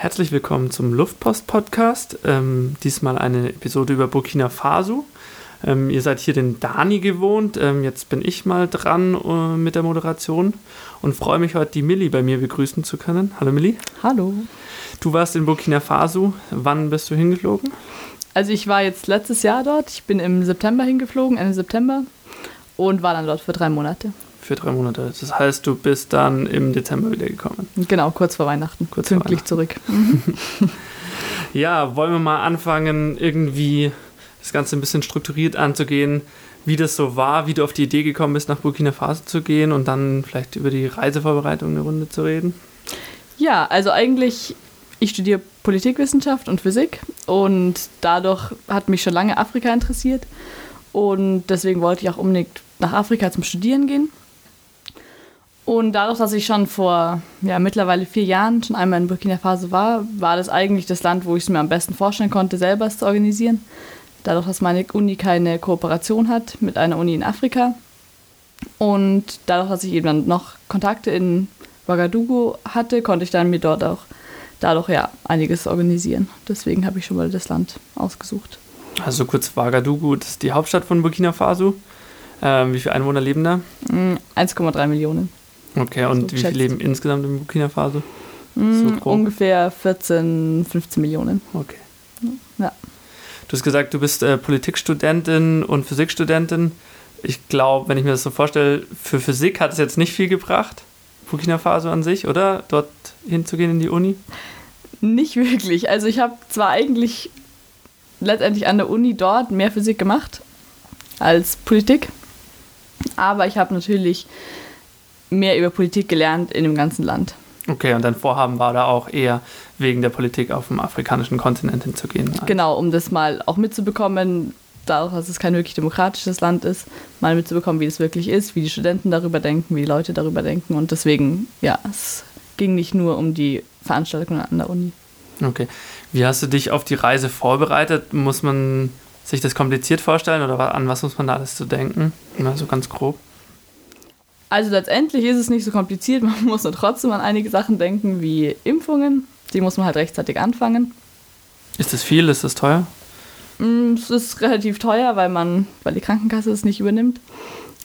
Herzlich willkommen zum Luftpost-Podcast. Ähm, diesmal eine Episode über Burkina Faso. Ähm, ihr seid hier den Dani gewohnt. Ähm, jetzt bin ich mal dran äh, mit der Moderation und freue mich heute, die Milli bei mir begrüßen zu können. Hallo Milli. Hallo. Du warst in Burkina Faso. Wann bist du hingeflogen? Also ich war jetzt letztes Jahr dort. Ich bin im September hingeflogen, Ende September und war dann dort für drei Monate. Für drei Monate. Das heißt, du bist dann im Dezember wieder gekommen. Genau, kurz vor Weihnachten. Kurz pünktlich zurück. ja, wollen wir mal anfangen, irgendwie das Ganze ein bisschen strukturiert anzugehen, wie das so war, wie du auf die Idee gekommen bist, nach Burkina Faso zu gehen und dann vielleicht über die Reisevorbereitung eine Runde zu reden? Ja, also eigentlich, ich studiere Politikwissenschaft und Physik und dadurch hat mich schon lange Afrika interessiert und deswegen wollte ich auch unbedingt nach Afrika zum Studieren gehen. Und dadurch, dass ich schon vor ja, mittlerweile vier Jahren schon einmal in Burkina Faso war, war das eigentlich das Land, wo ich es mir am besten vorstellen konnte, selber es zu organisieren. Dadurch, dass meine Uni keine Kooperation hat mit einer Uni in Afrika. Und dadurch, dass ich eben dann noch Kontakte in Ouagadougou hatte, konnte ich dann mir dort auch dadurch ja einiges organisieren. Deswegen habe ich schon mal das Land ausgesucht. Also kurz Ouagadougou, das ist die Hauptstadt von Burkina Faso. Ähm, wie viele Einwohner leben da? 1,3 mm, Millionen. Okay, und so wie viele leben insgesamt in Burkina Faso? Mm, so ungefähr 14, 15 Millionen. Okay. Ja. Du hast gesagt, du bist äh, Politikstudentin und Physikstudentin. Ich glaube, wenn ich mir das so vorstelle, für Physik hat es jetzt nicht viel gebracht, Burkina Faso an sich, oder? Dort hinzugehen in die Uni? Nicht wirklich. Also ich habe zwar eigentlich letztendlich an der Uni dort mehr Physik gemacht als Politik, aber ich habe natürlich mehr über Politik gelernt in dem ganzen Land. Okay, und dein Vorhaben war da auch eher wegen der Politik auf dem afrikanischen Kontinent hinzugehen. Genau, um das mal auch mitzubekommen, dadurch, dass es kein wirklich demokratisches Land ist, mal mitzubekommen, wie es wirklich ist, wie die Studenten darüber denken, wie die Leute darüber denken. Und deswegen, ja, es ging nicht nur um die Veranstaltungen an der Uni. Okay. Wie hast du dich auf die Reise vorbereitet? Muss man sich das kompliziert vorstellen oder an was muss man da alles zu denken? Mal so ganz grob. Also letztendlich ist es nicht so kompliziert, man muss nur trotzdem an einige Sachen denken, wie Impfungen. Die muss man halt rechtzeitig anfangen. Ist das viel? Ist das teuer? Mm, es ist relativ teuer, weil man, weil die Krankenkasse es nicht übernimmt.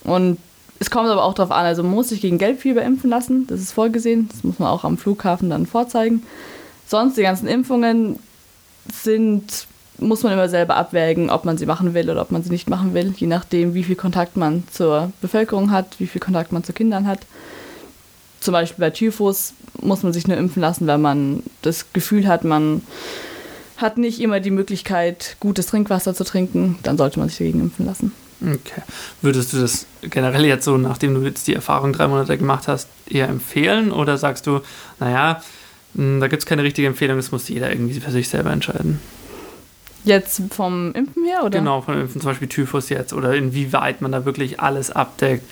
Und es kommt aber auch darauf an, also man muss sich gegen Gelbfieber impfen lassen, das ist vorgesehen, das muss man auch am Flughafen dann vorzeigen. Sonst die ganzen Impfungen sind muss man immer selber abwägen, ob man sie machen will oder ob man sie nicht machen will, je nachdem, wie viel Kontakt man zur Bevölkerung hat, wie viel Kontakt man zu Kindern hat. Zum Beispiel bei Typhus muss man sich nur impfen lassen, wenn man das Gefühl hat, man hat nicht immer die Möglichkeit, gutes Trinkwasser zu trinken, dann sollte man sich dagegen impfen lassen. Okay. Würdest du das generell jetzt so, nachdem du jetzt die Erfahrung drei Monate gemacht hast, eher empfehlen oder sagst du, naja, hm, da gibt es keine richtige Empfehlung, das muss jeder irgendwie für sich selber entscheiden? Jetzt vom Impfen her, oder? Genau, vom Impfen, zum Beispiel Typhus jetzt. Oder inwieweit man da wirklich alles abdeckt.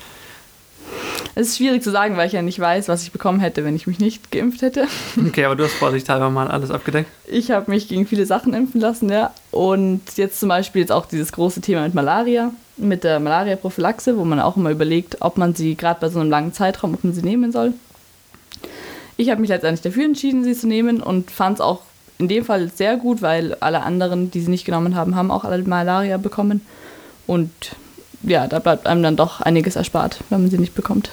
Es ist schwierig zu sagen, weil ich ja nicht weiß, was ich bekommen hätte, wenn ich mich nicht geimpft hätte. Okay, aber du hast vorsichtshalber mal alles abgedeckt. Ich habe mich gegen viele Sachen impfen lassen, ja. Und jetzt zum Beispiel jetzt auch dieses große Thema mit Malaria, mit der Malaria-Prophylaxe, wo man auch immer überlegt, ob man sie gerade bei so einem langen Zeitraum, ob man sie nehmen soll. Ich habe mich letztendlich dafür entschieden, sie zu nehmen und fand es auch in dem Fall sehr gut, weil alle anderen, die sie nicht genommen haben, haben auch alle Malaria bekommen. Und ja, da bleibt einem dann doch einiges erspart, wenn man sie nicht bekommt.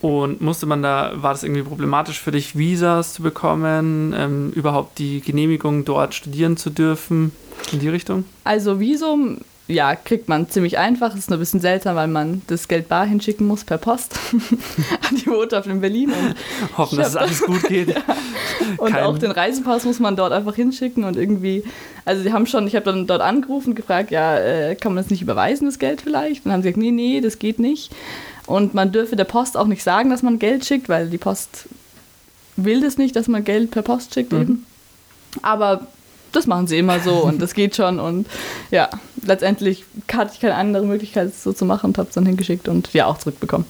Und musste man da, war das irgendwie problematisch für dich, Visas zu bekommen, ähm, überhaupt die Genehmigung dort studieren zu dürfen in die Richtung? Also Visum ja, kriegt man ziemlich einfach. Ist nur ein bisschen seltsam, weil man das Geld bar hinschicken muss per Post an die Botschaft in Berlin. Und Hoffen, dass es alles gut geht. ja. Und Kein auch den Reisepass muss man dort einfach hinschicken und irgendwie, also sie haben schon, ich habe dann dort angerufen und gefragt, ja, äh, kann man das nicht überweisen, das Geld vielleicht? Und dann haben sie gesagt, nee, nee, das geht nicht. Und man dürfe der Post auch nicht sagen, dass man Geld schickt, weil die Post will das nicht, dass man Geld per Post schickt mhm. eben. Aber das machen sie immer so und das geht schon. Und ja, letztendlich hatte ich keine andere Möglichkeit, es so zu machen und habe es dann hingeschickt und ja, auch zurückbekommen.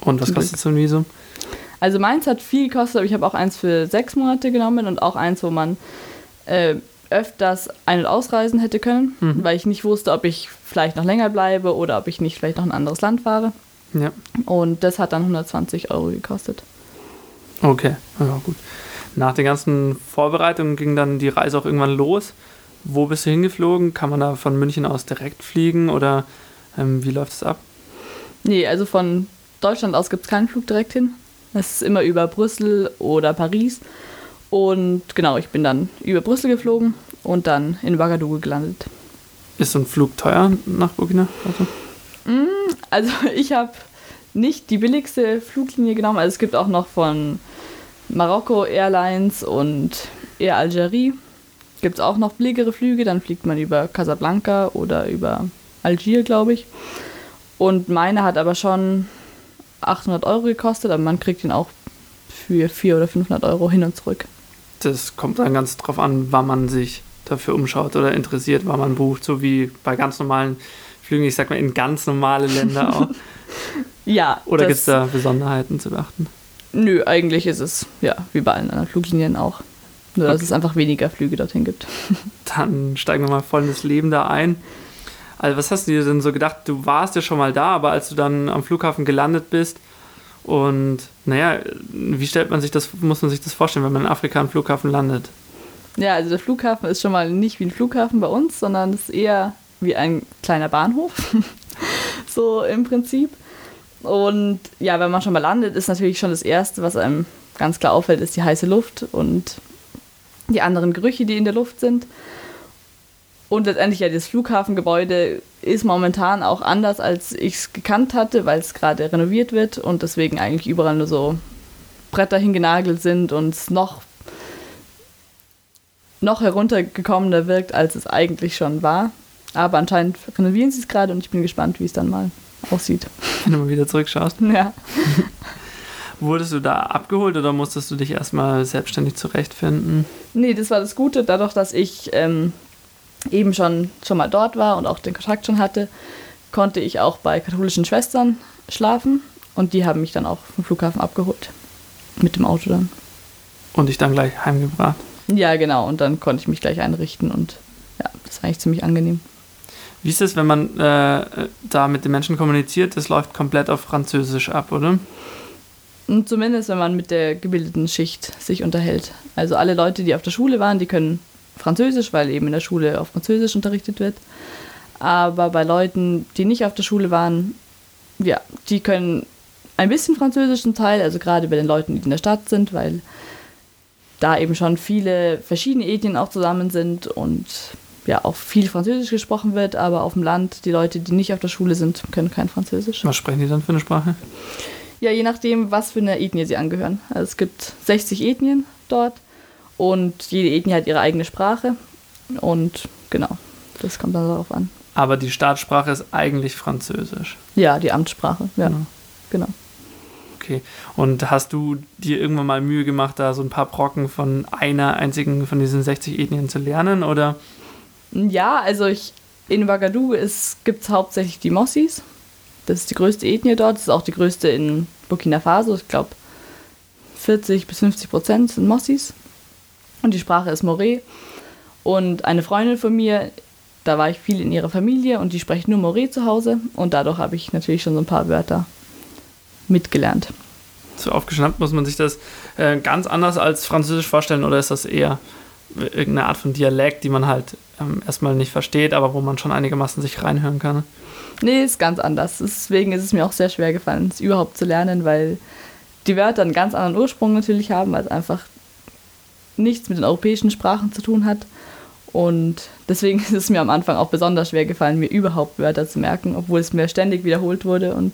Und was kostet so ein Visum? Also meins hat viel gekostet, aber ich habe auch eins für sechs Monate genommen und auch eins, wo man äh, öfters ein- und ausreisen hätte können, mhm. weil ich nicht wusste, ob ich vielleicht noch länger bleibe oder ob ich nicht vielleicht noch ein anderes Land fahre. Ja. Und das hat dann 120 Euro gekostet. Okay, ja gut. Nach den ganzen Vorbereitungen ging dann die Reise auch irgendwann los. Wo bist du hingeflogen? Kann man da von München aus direkt fliegen oder ähm, wie läuft es ab? Nee, also von Deutschland aus gibt es keinen Flug direkt hin. Es ist immer über Brüssel oder Paris. Und genau, ich bin dann über Brüssel geflogen und dann in Ouagadougou gelandet. Ist so ein Flug teuer nach Burkina Faso? Mm, also ich habe nicht die billigste Fluglinie genommen. Also es gibt auch noch von Marokko Airlines und Air Algerie. Gibt es auch noch billigere Flüge. Dann fliegt man über Casablanca oder über Algier, glaube ich. Und meine hat aber schon 800 Euro gekostet, aber man kriegt ihn auch für 400 oder 500 Euro hin und zurück. Das kommt dann ganz drauf an, wann man sich dafür umschaut oder interessiert, wann man bucht, so wie bei ganz normalen Flügen, ich sag mal in ganz normale Länder auch. ja. Oder gibt es da Besonderheiten zu beachten? Nö, eigentlich ist es ja wie bei allen anderen Fluglinien auch. Nur, dass okay. es einfach weniger Flüge dorthin gibt. Dann steigen wir mal voll in das Leben da ein. Also, was hast du dir denn so gedacht? Du warst ja schon mal da, aber als du dann am Flughafen gelandet bist und, naja, wie stellt man sich das, muss man sich das vorstellen, wenn man in Afrika am Flughafen landet? Ja, also der Flughafen ist schon mal nicht wie ein Flughafen bei uns, sondern es ist eher wie ein kleiner Bahnhof. so im Prinzip. Und ja, wenn man schon mal landet, ist natürlich schon das Erste, was einem ganz klar auffällt, ist die heiße Luft und die anderen Gerüche, die in der Luft sind. Und letztendlich ja, das Flughafengebäude ist momentan auch anders, als ich es gekannt hatte, weil es gerade renoviert wird und deswegen eigentlich überall nur so Bretter hingenagelt sind und es noch, noch heruntergekommener wirkt, als es eigentlich schon war. Aber anscheinend renovieren sie es gerade und ich bin gespannt, wie es dann mal aussieht. Wenn du mal wieder zurückschaust. Ja. Wurdest du da abgeholt oder musstest du dich erstmal selbstständig zurechtfinden? Nee, das war das Gute. Dadurch, dass ich ähm, eben schon, schon mal dort war und auch den Kontakt schon hatte, konnte ich auch bei katholischen Schwestern schlafen und die haben mich dann auch vom Flughafen abgeholt. Mit dem Auto dann. Und dich dann gleich heimgebracht? Ja, genau. Und dann konnte ich mich gleich einrichten und ja, das war eigentlich ziemlich angenehm. Wie ist es, wenn man äh, da mit den Menschen kommuniziert? Das läuft komplett auf Französisch ab, oder? Und zumindest, wenn man mit der gebildeten Schicht sich unterhält. Also alle Leute, die auf der Schule waren, die können Französisch, weil eben in der Schule auf Französisch unterrichtet wird. Aber bei Leuten, die nicht auf der Schule waren, ja, die können ein bisschen Französisch zum Teil, also gerade bei den Leuten, die in der Stadt sind, weil da eben schon viele verschiedene Ethnien auch zusammen sind und ja auch viel Französisch gesprochen wird, aber auf dem Land, die Leute, die nicht auf der Schule sind, können kein Französisch. Was sprechen die dann für eine Sprache? Ja, je nachdem, was für eine Ethnie sie angehören. Also es gibt 60 Ethnien dort und jede Ethnie hat ihre eigene Sprache und genau, das kommt dann darauf an. Aber die Staatssprache ist eigentlich Französisch. Ja, die Amtssprache, ja. Genau. genau. Okay. Und hast du dir irgendwann mal Mühe gemacht, da so ein paar Brocken von einer einzigen von diesen 60 Ethnien zu lernen? Oder ja, also ich, in Ouagadougou gibt es hauptsächlich die Mossis. Das ist die größte Ethnie dort. Das ist auch die größte in Burkina Faso. Ich glaube, 40 bis 50 Prozent sind Mossis. Und die Sprache ist Moré. Und eine Freundin von mir, da war ich viel in ihrer Familie und die sprechen nur Moré zu Hause. Und dadurch habe ich natürlich schon so ein paar Wörter mitgelernt. So aufgeschnappt muss man sich das äh, ganz anders als Französisch vorstellen oder ist das eher irgendeine Art von Dialekt, die man halt ähm, erstmal nicht versteht, aber wo man schon einigermaßen sich reinhören kann. Nee, ist ganz anders. Deswegen ist es mir auch sehr schwer gefallen, es überhaupt zu lernen, weil die Wörter einen ganz anderen Ursprung natürlich haben, weil es einfach nichts mit den europäischen Sprachen zu tun hat. Und deswegen ist es mir am Anfang auch besonders schwer gefallen, mir überhaupt Wörter zu merken, obwohl es mir ständig wiederholt wurde und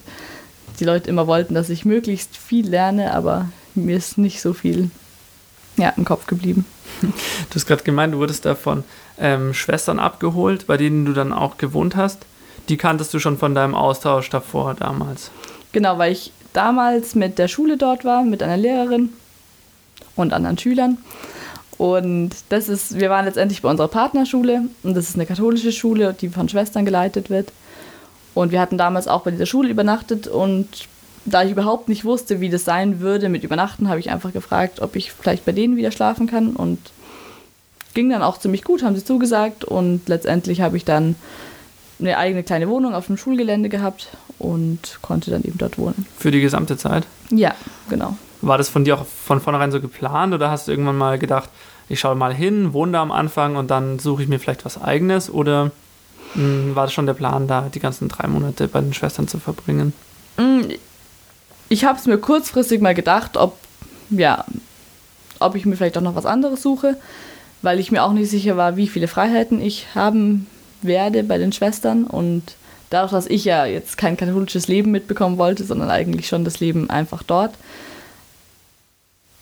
die Leute immer wollten, dass ich möglichst viel lerne, aber mir ist nicht so viel ja, im Kopf geblieben. Du hast gerade gemeint, du wurdest da von ähm, Schwestern abgeholt, bei denen du dann auch gewohnt hast. Die kanntest du schon von deinem Austausch davor damals. Genau, weil ich damals mit der Schule dort war, mit einer Lehrerin und anderen Schülern. Und das ist, wir waren letztendlich bei unserer Partnerschule und das ist eine katholische Schule, die von Schwestern geleitet wird. Und wir hatten damals auch bei dieser Schule übernachtet und da ich überhaupt nicht wusste, wie das sein würde mit Übernachten, habe ich einfach gefragt, ob ich vielleicht bei denen wieder schlafen kann und ging dann auch ziemlich gut, haben sie zugesagt und letztendlich habe ich dann eine eigene kleine Wohnung auf dem Schulgelände gehabt und konnte dann eben dort wohnen. Für die gesamte Zeit? Ja, genau. War das von dir auch von vornherein so geplant oder hast du irgendwann mal gedacht, ich schaue mal hin, wohne da am Anfang und dann suche ich mir vielleicht was eigenes oder mh, hm, war das schon der Plan, da die ganzen drei Monate bei den Schwestern zu verbringen? Ich habe es mir kurzfristig mal gedacht, ob, ja, ob ich mir vielleicht auch noch was anderes suche, weil ich mir auch nicht sicher war, wie viele Freiheiten ich haben werde bei den Schwestern und dadurch, dass ich ja jetzt kein katholisches Leben mitbekommen wollte, sondern eigentlich schon das Leben einfach dort,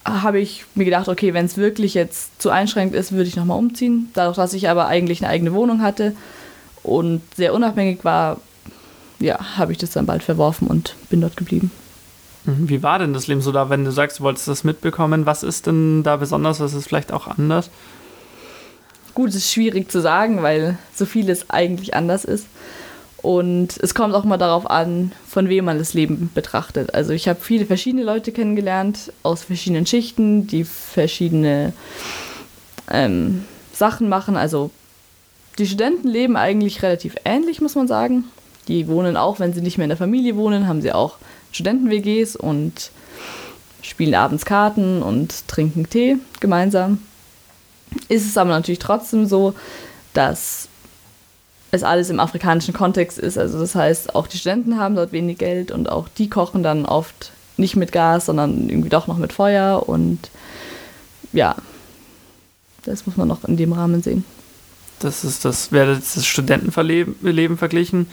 habe ich mir gedacht, okay, wenn es wirklich jetzt zu einschränkend ist, würde ich nochmal umziehen. Dadurch, dass ich aber eigentlich eine eigene Wohnung hatte und sehr unabhängig war, ja, habe ich das dann bald verworfen und bin dort geblieben. Mhm. Wie war denn das Leben so da, wenn du sagst, du wolltest das mitbekommen? Was ist denn da besonders? Was ist vielleicht auch anders? Gut, es ist schwierig zu sagen, weil so vieles eigentlich anders ist. Und es kommt auch mal darauf an, von wem man das Leben betrachtet. Also ich habe viele verschiedene Leute kennengelernt aus verschiedenen Schichten, die verschiedene ähm, Sachen machen. Also die Studenten leben eigentlich relativ ähnlich, muss man sagen. Die wohnen auch, wenn sie nicht mehr in der Familie wohnen, haben sie auch Studenten-WGs und spielen abends Karten und trinken Tee gemeinsam. Ist es aber natürlich trotzdem so, dass es alles im afrikanischen Kontext ist. Also das heißt, auch die Studenten haben dort wenig Geld und auch die kochen dann oft nicht mit Gas, sondern irgendwie doch noch mit Feuer und ja, das muss man noch in dem Rahmen sehen. Das ist das, wäre das Studentenleben verglichen.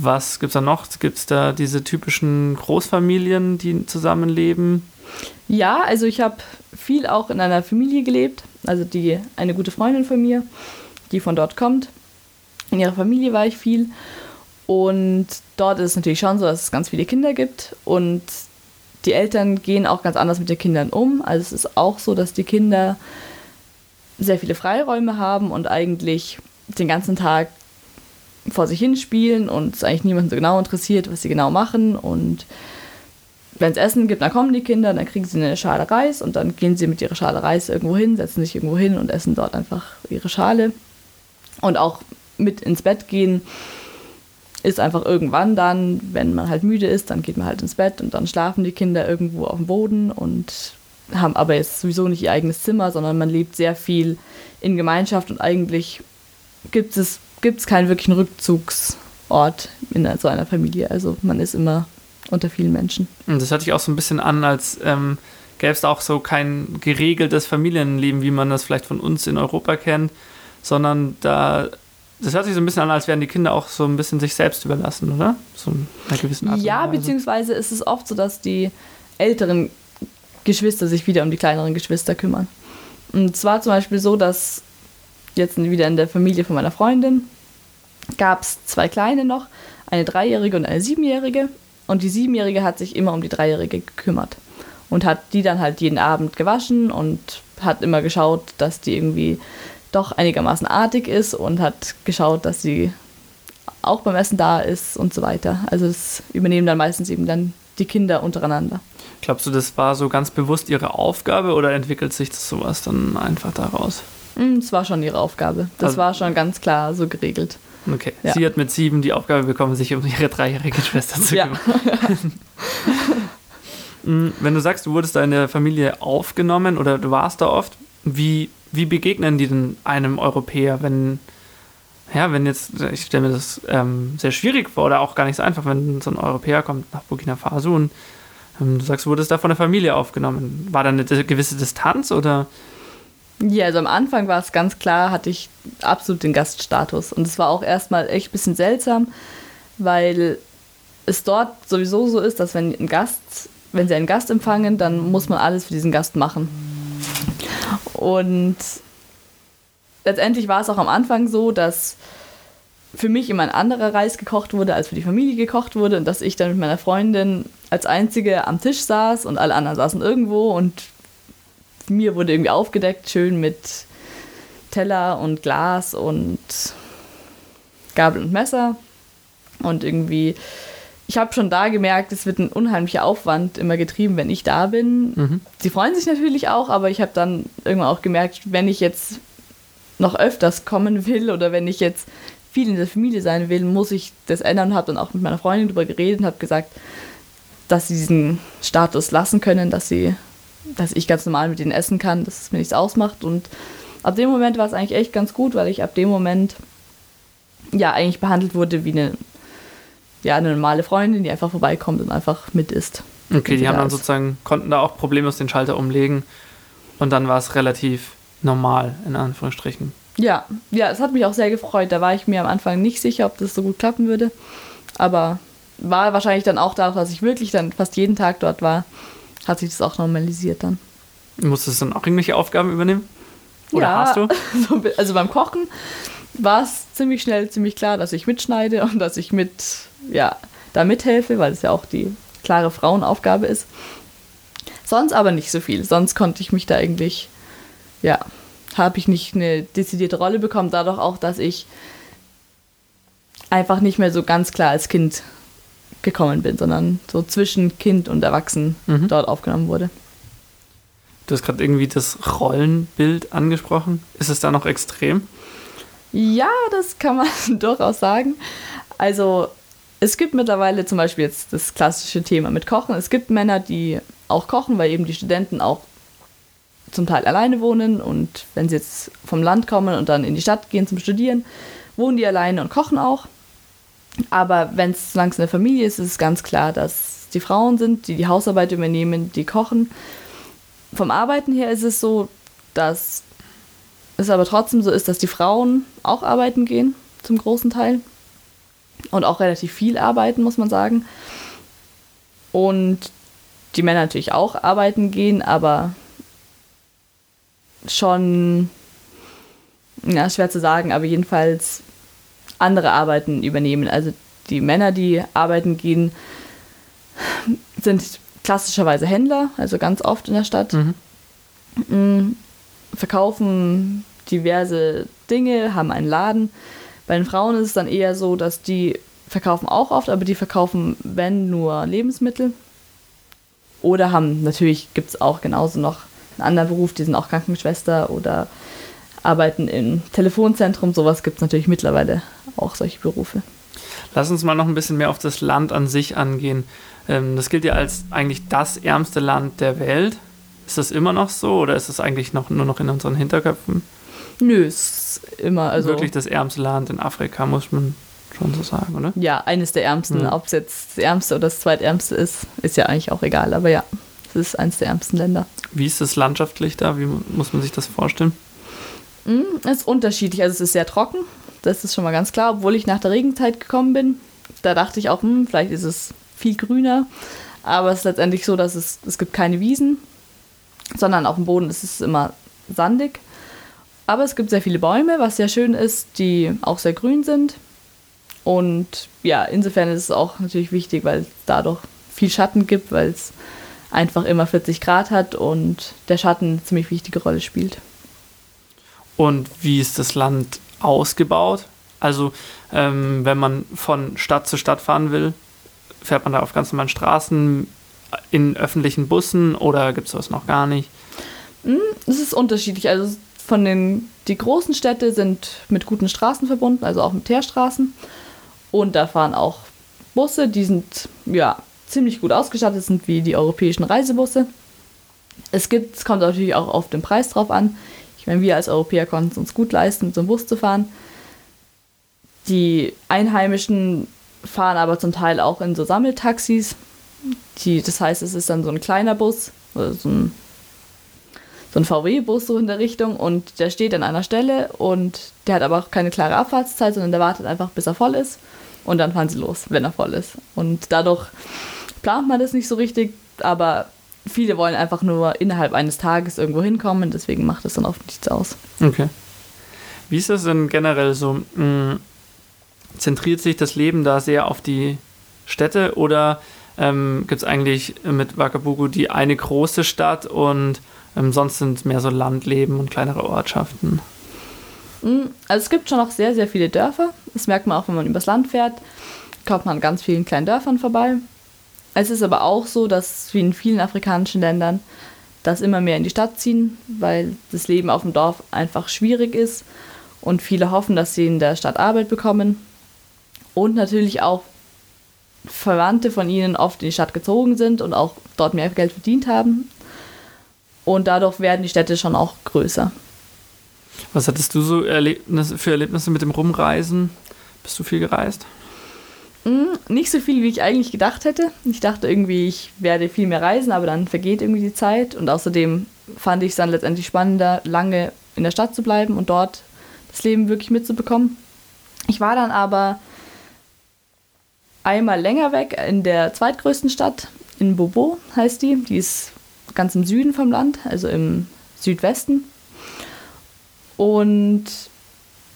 Was gibt es da noch? Gibt es da diese typischen Großfamilien, die zusammenleben? Ja, also ich habe viel auch in einer Familie gelebt. Also die eine gute Freundin von mir, die von dort kommt. In ihrer Familie war ich viel. Und dort ist es natürlich schon so, dass es ganz viele Kinder gibt. Und die Eltern gehen auch ganz anders mit den Kindern um. Also es ist auch so, dass die Kinder sehr viele Freiräume haben und eigentlich den ganzen Tag vor sich hin spielen und es eigentlich niemanden so genau interessiert, was sie genau machen. Und wenn es Essen gibt, dann kommen die Kinder, dann kriegen sie eine Schale Reis und dann gehen sie mit ihrer Schale Reis irgendwo hin, setzen sich irgendwo hin und essen dort einfach ihre Schale. Und auch mit ins Bett gehen ist einfach irgendwann dann, wenn man halt müde ist, dann geht man halt ins Bett und dann schlafen die Kinder irgendwo auf dem Boden und haben aber jetzt sowieso nicht ihr eigenes Zimmer, sondern man lebt sehr viel in Gemeinschaft und eigentlich gibt es gibt's keinen wirklichen Rückzugsort in so einer Familie. Also man ist immer unter vielen Menschen. Und das hört sich auch so ein bisschen an, als ähm, gäbe es auch so kein geregeltes Familienleben, wie man das vielleicht von uns in Europa kennt, sondern da das hört sich so ein bisschen an, als wären die Kinder auch so ein bisschen sich selbst überlassen, oder? So in einer gewissen Art Ja, beziehungsweise ist es oft so, dass die älteren Geschwister sich wieder um die kleineren Geschwister kümmern. Und zwar zum Beispiel so, dass jetzt wieder in der Familie von meiner Freundin gab es zwei kleine noch, eine dreijährige und eine siebenjährige. Und die siebenjährige hat sich immer um die dreijährige gekümmert und hat die dann halt jeden Abend gewaschen und hat immer geschaut, dass die irgendwie doch einigermaßen artig ist und hat geschaut, dass sie auch beim Essen da ist und so weiter. Also das übernehmen dann meistens eben dann die Kinder untereinander. Glaubst du, das war so ganz bewusst ihre Aufgabe oder entwickelt sich das sowas dann einfach daraus? Hm, das war schon ihre Aufgabe. Das also, war schon ganz klar so geregelt. Okay. Ja. Sie hat mit sieben die Aufgabe bekommen, sich um ihre dreijährige Schwester zu kümmern. Ja. Hm, wenn du sagst, du wurdest da in der Familie aufgenommen oder du warst da oft, wie wie begegnen die denn einem Europäer, wenn, ja, wenn jetzt, ich stelle mir das ähm, sehr schwierig vor oder auch gar nicht so einfach, wenn so ein Europäer kommt nach Burkina Faso und ähm, du sagst, du wurdest da von der Familie aufgenommen. War da eine gewisse Distanz oder? Ja, also am Anfang war es ganz klar, hatte ich absolut den Gaststatus. Und es war auch erstmal echt ein bisschen seltsam, weil es dort sowieso so ist, dass wenn ein Gast, wenn sie einen Gast empfangen, dann muss man alles für diesen Gast machen. Und letztendlich war es auch am Anfang so, dass für mich immer ein anderer Reis gekocht wurde, als für die Familie gekocht wurde und dass ich dann mit meiner Freundin als Einzige am Tisch saß und alle anderen saßen irgendwo und mir wurde irgendwie aufgedeckt, schön mit Teller und Glas und Gabel und Messer und irgendwie ich habe schon da gemerkt, es wird ein unheimlicher Aufwand immer getrieben, wenn ich da bin. Mhm. Sie freuen sich natürlich auch, aber ich habe dann irgendwann auch gemerkt, wenn ich jetzt noch öfters kommen will oder wenn ich jetzt viel in der Familie sein will, muss ich das ändern. Habe dann auch mit meiner Freundin darüber geredet und habe gesagt, dass sie diesen Status lassen können, dass sie, dass ich ganz normal mit ihnen essen kann, dass es mir nichts ausmacht. Und ab dem Moment war es eigentlich echt ganz gut, weil ich ab dem Moment ja eigentlich behandelt wurde wie eine, ja, eine normale Freundin, die einfach vorbeikommt und einfach mit isst. Okay, die haben dann sozusagen, konnten da auch problemlos den Schalter umlegen und dann war es relativ normal, in Anführungsstrichen. Ja, ja, es hat mich auch sehr gefreut. Da war ich mir am Anfang nicht sicher, ob das so gut klappen würde. Aber war wahrscheinlich dann auch darauf, dass ich wirklich dann fast jeden Tag dort war, hat sich das auch normalisiert dann. Musstest du dann auch irgendwelche Aufgaben übernehmen? Oder ja, hast du? also beim Kochen war es ziemlich schnell ziemlich klar, dass ich mitschneide und dass ich mit, ja, da mithelfe, weil es ja auch die klare Frauenaufgabe ist. Sonst aber nicht so viel. Sonst konnte ich mich da eigentlich, ja, habe ich nicht eine dezidierte Rolle bekommen, dadurch auch, dass ich einfach nicht mehr so ganz klar als Kind gekommen bin, sondern so zwischen Kind und Erwachsenen mhm. dort aufgenommen wurde. Du hast gerade irgendwie das Rollenbild angesprochen. Ist es da noch extrem? Ja, das kann man durchaus sagen. Also es gibt mittlerweile zum Beispiel jetzt das klassische Thema mit Kochen. Es gibt Männer, die auch kochen, weil eben die Studenten auch zum Teil alleine wohnen und wenn sie jetzt vom Land kommen und dann in die Stadt gehen zum Studieren, wohnen die alleine und kochen auch. Aber wenn es langsam eine Familie ist, ist es ganz klar, dass die Frauen sind, die die Hausarbeit übernehmen, die kochen. Vom Arbeiten her ist es so, dass es aber trotzdem so ist, dass die Frauen auch arbeiten gehen, zum großen Teil. Und auch relativ viel arbeiten, muss man sagen. Und die Männer natürlich auch arbeiten gehen, aber schon, ja, schwer zu sagen, aber jedenfalls andere Arbeiten übernehmen. Also die Männer, die arbeiten gehen, sind klassischerweise Händler, also ganz oft in der Stadt, mhm. Mm, verkaufen diverse Dinge, haben einen Laden. Bei den Frauen ist es dann eher so, dass die verkaufen auch oft, aber die verkaufen, wenn, nur Lebensmittel. Oder haben, natürlich gibt es auch genauso noch einen anderen Beruf, die sind auch Krankenschwester oder arbeiten im Telefonzentrum. Sowas gibt es natürlich mittlerweile auch solche Berufe. Lass uns mal noch ein bisschen mehr auf das Land an sich angehen. Ähm, das gilt ja als eigentlich das ärmste Land der Welt. Ist das immer noch so oder ist es eigentlich noch, nur noch in unseren Hinterköpfen? Nö, ist immer. Also Wirklich das ärmste Land in Afrika, muss man schon so sagen, oder? Ja, eines der ärmsten. Mhm. Ob es jetzt das ärmste oder das zweitärmste ist, ist ja eigentlich auch egal. Aber ja, es ist eines der ärmsten Länder. Wie ist es landschaftlich da? Wie muss man sich das vorstellen? Mhm, es ist unterschiedlich. Also es ist sehr trocken. Das ist schon mal ganz klar. Obwohl ich nach der Regenzeit gekommen bin, da dachte ich auch, hm, vielleicht ist es viel grüner. Aber es ist letztendlich so, dass es, es gibt keine Wiesen, sondern auf dem Boden ist es immer sandig. Aber es gibt sehr viele Bäume, was sehr schön ist, die auch sehr grün sind. Und ja, insofern ist es auch natürlich wichtig, weil es dadurch viel Schatten gibt, weil es einfach immer 40 Grad hat und der Schatten eine ziemlich wichtige Rolle spielt. Und wie ist das Land ausgebaut? Also, ähm, wenn man von Stadt zu Stadt fahren will, fährt man da auf ganz normalen Straßen, in öffentlichen Bussen oder gibt es sowas noch gar nicht? Hm, es ist unterschiedlich. Also von den die großen Städte sind mit guten Straßen verbunden, also auch mit Teerstraßen. Und da fahren auch Busse, die sind ja ziemlich gut ausgestattet, sind wie die europäischen Reisebusse. Es gibt, es kommt natürlich auch auf den Preis drauf an. Meine, wir als Europäer konnten es uns gut leisten, so einem Bus zu fahren. Die Einheimischen fahren aber zum Teil auch in so Sammeltaxis. Die, das heißt, es ist dann so ein kleiner Bus, oder so ein, so ein VW-Bus so in der Richtung und der steht an einer Stelle und der hat aber auch keine klare Abfahrtszeit, sondern der wartet einfach, bis er voll ist und dann fahren sie los, wenn er voll ist. Und dadurch plant man das nicht so richtig, aber viele wollen einfach nur innerhalb eines Tages irgendwo hinkommen, deswegen macht das dann oft nichts aus. Okay. Wie ist das denn generell so? Mh, zentriert sich das Leben da sehr auf die Städte oder ähm, gibt es eigentlich mit Wakabugu die eine große Stadt und ähm, sonst sind es mehr so Landleben und kleinere Ortschaften? Hm, also es gibt schon noch sehr, sehr viele Dörfer. Das merkt man auch, wenn man übers Land fährt. Kommt man an ganz vielen kleinen Dörfern vorbei. Es ist aber auch so, dass wie in vielen afrikanischen Ländern das immer mehr in die Stadt ziehen, weil das Leben auf dem Dorf einfach schwierig ist Und viele hoffen, dass sie in der Stadt Arbeit bekommen. Und natürlich auch Verwandte von ihnen oft in die Stadt gezogen sind und auch dort mehr Geld verdient haben. Und dadurch werden die Städte schon auch größer. Was hattest du so Erlebnisse, für Erlebnisse mit dem Rumreisen? Bist du viel gereist? Mm, nicht so viel, wie ich eigentlich gedacht hätte. Ich dachte irgendwie, ich werde viel mehr reisen, aber dann vergeht irgendwie die Zeit. Und außerdem fand ich es dann letztendlich spannender, lange in der Stadt zu bleiben und dort das Leben wirklich mitzubekommen. Ich war dann aber einmal länger weg in der zweitgrößten Stadt, in Bobo heißt die. Die ist ganz im Süden vom Land, also im Südwesten. Und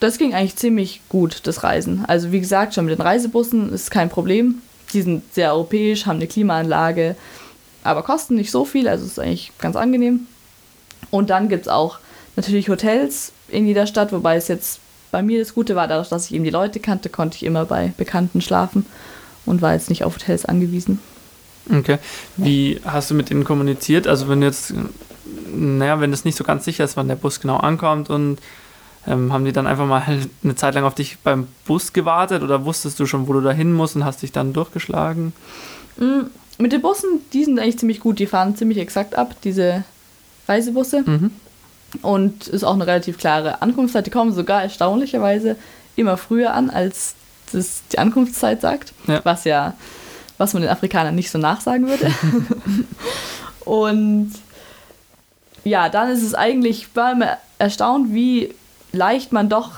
das ging eigentlich ziemlich gut, das Reisen. Also wie gesagt, schon mit den Reisebussen ist kein Problem. Die sind sehr europäisch, haben eine Klimaanlage, aber kosten nicht so viel, also ist eigentlich ganz angenehm. Und dann gibt es auch natürlich Hotels in jeder Stadt, wobei es jetzt bei mir das Gute war, dadurch, dass ich eben die Leute kannte, konnte ich immer bei Bekannten schlafen und war jetzt nicht auf Hotels angewiesen. Okay. Wie hast du mit ihnen kommuniziert? Also wenn jetzt, naja, wenn es nicht so ganz sicher ist, wann der Bus genau ankommt und ähm, haben die dann einfach mal eine Zeit lang auf dich beim Bus gewartet oder wusstest du schon, wo du da hin musst und hast dich dann durchgeschlagen? Mm, mit den Bussen, die sind eigentlich ziemlich gut, die fahren ziemlich exakt ab, diese Reisebusse. Mhm. Und ist auch eine relativ klare Ankunftszeit. Die kommen sogar erstaunlicherweise immer früher an, als das die Ankunftszeit sagt. Ja. Was ja, was man den Afrikanern nicht so nachsagen würde. und ja, dann ist es eigentlich, war immer erstaunt, wie leicht man doch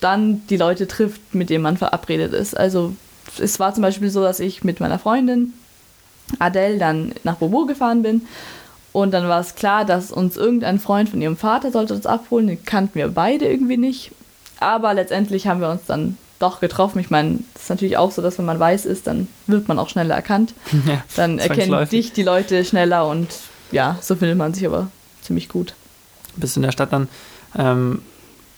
dann die Leute trifft, mit denen man verabredet ist. Also es war zum Beispiel so, dass ich mit meiner Freundin Adele dann nach Bobo gefahren bin und dann war es klar, dass uns irgendein Freund von ihrem Vater sollte uns abholen. Den kannten wir beide irgendwie nicht. Aber letztendlich haben wir uns dann doch getroffen. Ich meine, es ist natürlich auch so, dass wenn man weiß ist, dann wird man auch schneller erkannt. Ja, dann erkennen dich die Leute schneller und ja, so findet man sich aber ziemlich gut. Bist du in der Stadt dann ähm,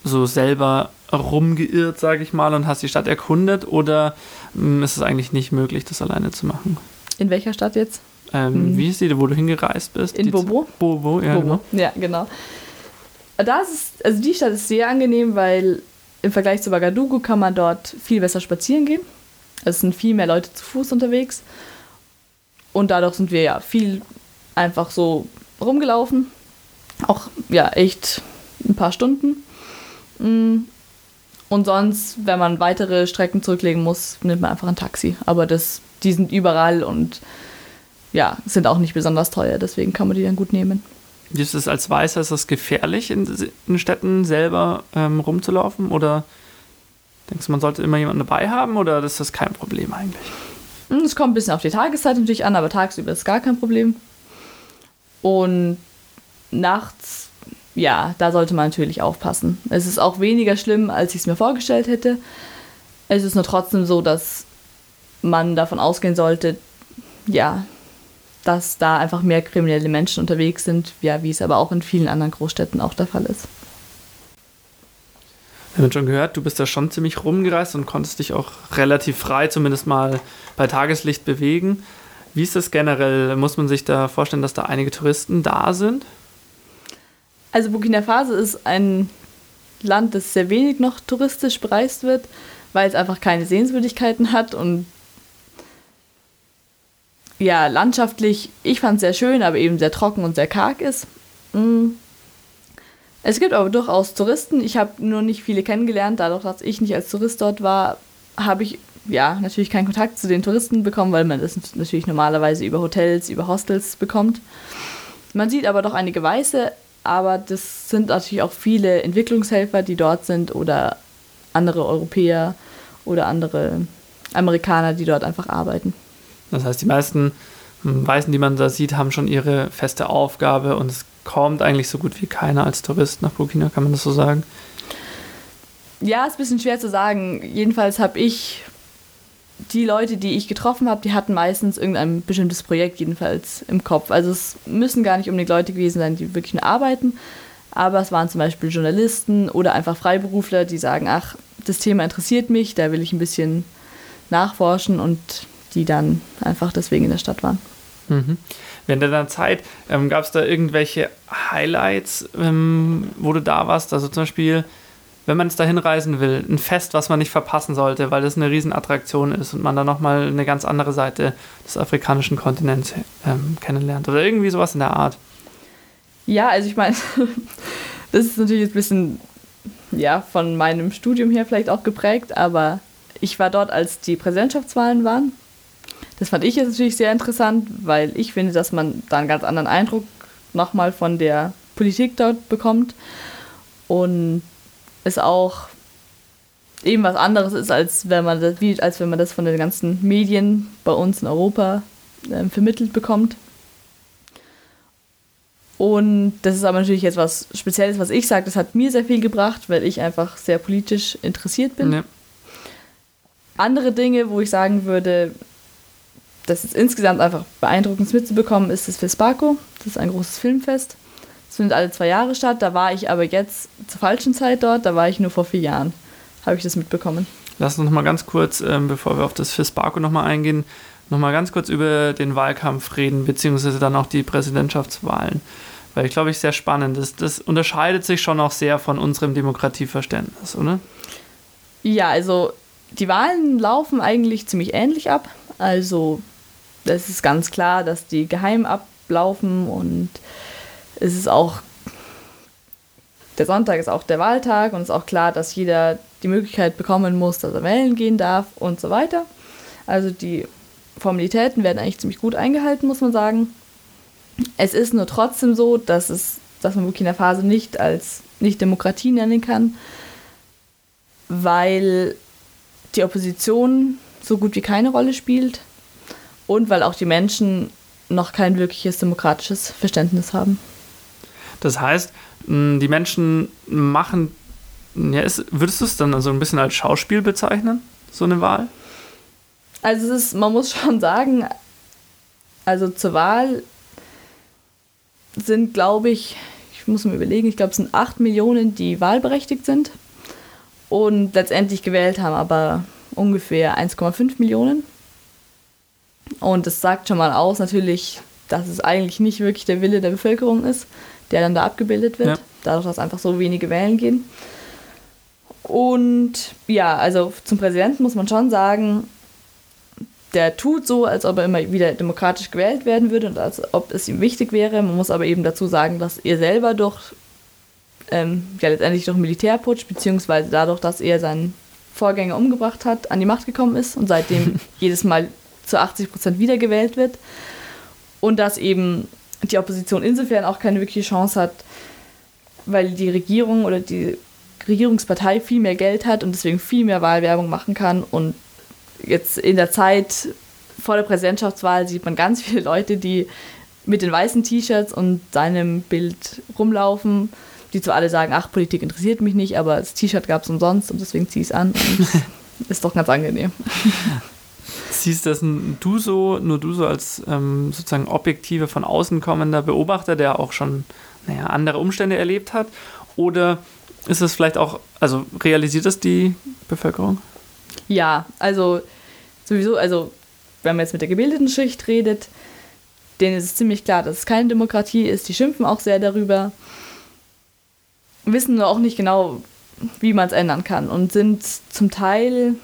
so selber rumgeirrt, sage ich mal, und hast die Stadt erkundet oder ähm, ist es eigentlich nicht möglich, das alleine zu machen? In welcher Stadt jetzt? Ähm, hm. Wie ist die, wo du hingereist bist? In Bobo. Bobo, ja, Bobo. Genau. Ja, genau. Da ist, also die Stadt ist sehr angenehm, weil im Vergleich zu Bagadugu kann man dort viel besser spazieren gehen. Es sind viel mehr Leute zu Fuß unterwegs. Und dadurch sind wir ja viel einfach so rumgelaufen. Auch ja, echt ein paar Stunden. Mm. Und sonst, wenn man weitere Strecken zurücklegen muss, nimmt man einfach ein Taxi. Aber das, die sind überall und ja, sind auch nicht besonders teuer, deswegen kann man die dann gut nehmen. Ist es als Weißer? Ist es gefährlich, in, in Städten selber ähm, rumzulaufen? Oder denkst du, man sollte immer jemanden dabei haben oder ist das kein Problem eigentlich? Hm, es kommt ein bisschen auf die Tageszeit natürlich an, aber tagsüber ist gar kein Problem. Und nachts ja, da sollte man natürlich aufpassen. Es ist auch weniger schlimm, als ich es mir vorgestellt hätte. Es ist nur trotzdem so, dass man davon ausgehen sollte, ja, dass da einfach mehr kriminelle Menschen unterwegs sind, ja, wie es aber auch in vielen anderen Großstädten auch der Fall ist. Wir haben schon gehört, du bist da schon ziemlich rumgereist und konntest dich auch relativ frei, zumindest mal bei Tageslicht bewegen. Wie ist das generell? Muss man sich da vorstellen, dass da einige Touristen da sind? Also Burkina Faso ist ein Land, das sehr wenig noch touristisch bereist wird, weil es einfach keine Sehenswürdigkeiten hat und ja, landschaftlich, ich fand es sehr schön, aber eben sehr trocken und sehr karg ist. Mm. Es gibt aber durchaus Touristen. Ich habe nur nicht viele kennengelernt. Dadurch, dass ich nicht als Tourist dort war, habe ich ja natürlich keinen Kontakt zu den Touristen bekommen, weil man das natürlich normalerweise über Hotels, über Hostels bekommt. Man sieht aber doch einige Weiße, aber das sind natürlich auch viele Entwicklungshelfer, die dort sind oder andere Europäer oder andere Amerikaner, die dort einfach arbeiten. Das heißt, die meisten hm, Weißen, die man da sieht, haben schon ihre feste Aufgabe und es kommt eigentlich so gut wie keiner als Tourist nach Burkina, kann man das so sagen? Ja, ist ein bisschen schwer zu sagen. Jedenfalls habe ich die Leute, die ich getroffen habe, die hatten meistens irgendein bestimmtes Projekt jedenfalls im Kopf. Also es müssen gar nicht unbedingt Leute gewesen sein, die wirklich nur arbeiten, aber es waren zum Beispiel Journalisten oder einfach Freiberufler, die sagen, ach, das Thema interessiert mich, da will ich ein bisschen nachforschen und die dann einfach deswegen in der Stadt waren. Mhm. Während deiner Zeit ähm, gab es da irgendwelche Highlights, ähm, wo du da warst? Also zum Beispiel wenn man jetzt dahin reisen will, ein Fest, was man nicht verpassen sollte, weil das eine Riesenattraktion ist und man dann nochmal eine ganz andere Seite des afrikanischen Kontinents ähm, kennenlernt oder irgendwie sowas in der Art. Ja, also ich meine, das ist natürlich ein bisschen ja, von meinem Studium her vielleicht auch geprägt, aber ich war dort, als die Präsidentschaftswahlen waren. Das fand ich jetzt natürlich sehr interessant, weil ich finde, dass man da einen ganz anderen Eindruck nochmal von der Politik dort bekommt und es auch eben was anderes ist, als wenn man das, wie, als wenn man das von den ganzen Medien bei uns in Europa äh, vermittelt bekommt. Und das ist aber natürlich jetzt was Spezielles, was ich sage. Das hat mir sehr viel gebracht, weil ich einfach sehr politisch interessiert bin. Ja. Andere Dinge, wo ich sagen würde, das ist insgesamt einfach beeindruckend mitzubekommen, ist das FISPACO. Das ist ein großes Filmfest. Es findet alle zwei Jahre statt. Da war ich aber jetzt zur falschen Zeit dort. Da war ich nur vor vier Jahren. Habe ich das mitbekommen. Lass uns noch mal ganz kurz, ähm, bevor wir auf das FISPACO noch mal eingehen, noch mal ganz kurz über den Wahlkampf reden, beziehungsweise dann auch die Präsidentschaftswahlen weil ich glaube ich sehr spannend ist. Das unterscheidet sich schon auch sehr von unserem Demokratieverständnis, oder? Ja, also die Wahlen laufen eigentlich ziemlich ähnlich ab. Also es ist ganz klar, dass die geheim ablaufen und es ist auch der Sonntag ist auch der Wahltag und es ist auch klar, dass jeder die Möglichkeit bekommen muss, dass er wählen gehen darf und so weiter. Also die Formalitäten werden eigentlich ziemlich gut eingehalten, muss man sagen. Es ist nur trotzdem so, dass, es, dass man Burkina Faso nicht als nicht Demokratie nennen kann, weil die Opposition so gut wie keine Rolle spielt und weil auch die Menschen noch kein wirkliches demokratisches Verständnis haben. Das heißt, die Menschen machen, ja, ist, würdest du es dann so ein bisschen als Schauspiel bezeichnen, so eine Wahl? Also ist, man muss schon sagen, also zur Wahl sind, glaube ich, ich muss mir überlegen, ich glaube, es sind 8 Millionen, die wahlberechtigt sind und letztendlich gewählt haben, aber ungefähr 1,5 Millionen. Und das sagt schon mal aus, natürlich, dass es eigentlich nicht wirklich der Wille der Bevölkerung ist, der dann da abgebildet wird, ja. dadurch, dass einfach so wenige wählen gehen. Und ja, also zum Präsidenten muss man schon sagen, der tut so, als ob er immer wieder demokratisch gewählt werden würde und als ob es ihm wichtig wäre. Man muss aber eben dazu sagen, dass er selber durch, ähm, ja letztendlich durch Militärputsch, beziehungsweise dadurch, dass er seinen Vorgänger umgebracht hat, an die Macht gekommen ist und seitdem jedes Mal zu 80 Prozent wiedergewählt wird. Und dass eben die Opposition insofern auch keine wirkliche Chance hat, weil die Regierung oder die Regierungspartei viel mehr Geld hat und deswegen viel mehr Wahlwerbung machen kann und jetzt in der Zeit vor der Präsidentschaftswahl sieht man ganz viele Leute, die mit den weißen T-Shirts und seinem Bild rumlaufen, die zwar alle sagen, ach, Politik interessiert mich nicht, aber das T-Shirt gab es umsonst und deswegen ziehe ich es an. ist doch ganz angenehm. Siehst das du so, nur du so als ähm, sozusagen objektive, von außen kommender Beobachter, der auch schon naja, andere Umstände erlebt hat? Oder ist es vielleicht auch, also realisiert das die Bevölkerung? Ja, also sowieso, also wenn man jetzt mit der gebildeten Schicht redet, denen ist es ziemlich klar, dass es keine Demokratie ist. Die schimpfen auch sehr darüber, wissen nur auch nicht genau, wie man es ändern kann und sind zum Teil,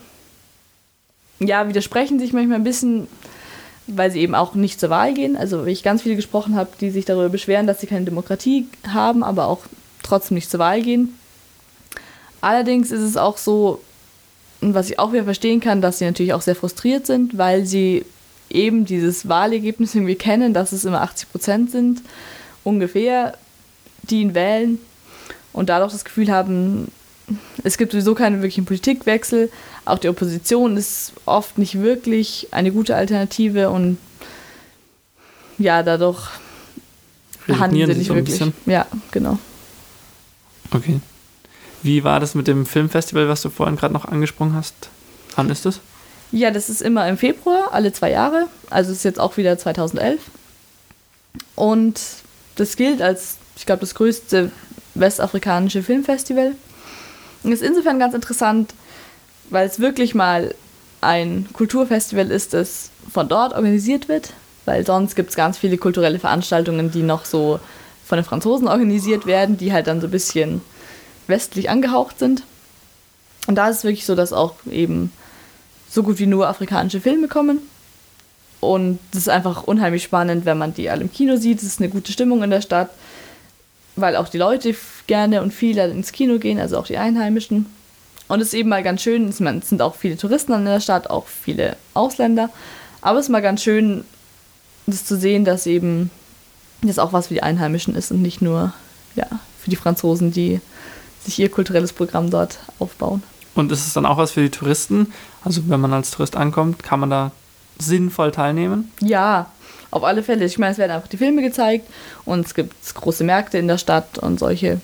ja, widersprechen sich manchmal ein bisschen, weil sie eben auch nicht zur Wahl gehen. Also, wie ich ganz viele gesprochen habe, die sich darüber beschweren, dass sie keine Demokratie haben, aber auch trotzdem nicht zur Wahl gehen. Allerdings ist es auch so, was ich auch wieder verstehen kann, dass sie natürlich auch sehr frustriert sind, weil sie eben dieses Wahlergebnis irgendwie kennen, dass es immer 80 Prozent sind, ungefähr, die ihn wählen und dadurch das Gefühl haben, es gibt sowieso keinen wirklichen Politikwechsel. Auch die Opposition ist oft nicht wirklich eine gute Alternative und ja, dadurch handeln sie nicht wirklich. Ja, genau. Okay. Wie war das mit dem Filmfestival, was du vorhin gerade noch angesprochen hast? Wann ist das? Ja, das ist immer im Februar, alle zwei Jahre. Also ist jetzt auch wieder 2011. Und das gilt als, ich glaube, das größte westafrikanische Filmfestival. Und ist insofern ganz interessant, weil es wirklich mal ein Kulturfestival ist, das von dort organisiert wird. Weil sonst gibt es ganz viele kulturelle Veranstaltungen, die noch so von den Franzosen organisiert werden, die halt dann so ein bisschen westlich angehaucht sind. Und da ist es wirklich so, dass auch eben so gut wie nur afrikanische Filme kommen. Und das ist einfach unheimlich spannend, wenn man die alle im Kino sieht. Es ist eine gute Stimmung in der Stadt, weil auch die Leute gerne und viele ins Kino gehen, also auch die Einheimischen. Und es ist eben mal ganz schön, es sind auch viele Touristen in der Stadt, auch viele Ausländer. Aber es ist mal ganz schön, das zu sehen, dass eben das auch was für die Einheimischen ist und nicht nur ja, für die Franzosen, die sich ihr kulturelles Programm dort aufbauen. Und ist es dann auch was für die Touristen? Also wenn man als Tourist ankommt, kann man da sinnvoll teilnehmen? Ja, auf alle Fälle. Ich meine, es werden einfach die Filme gezeigt und es gibt große Märkte in der Stadt und solche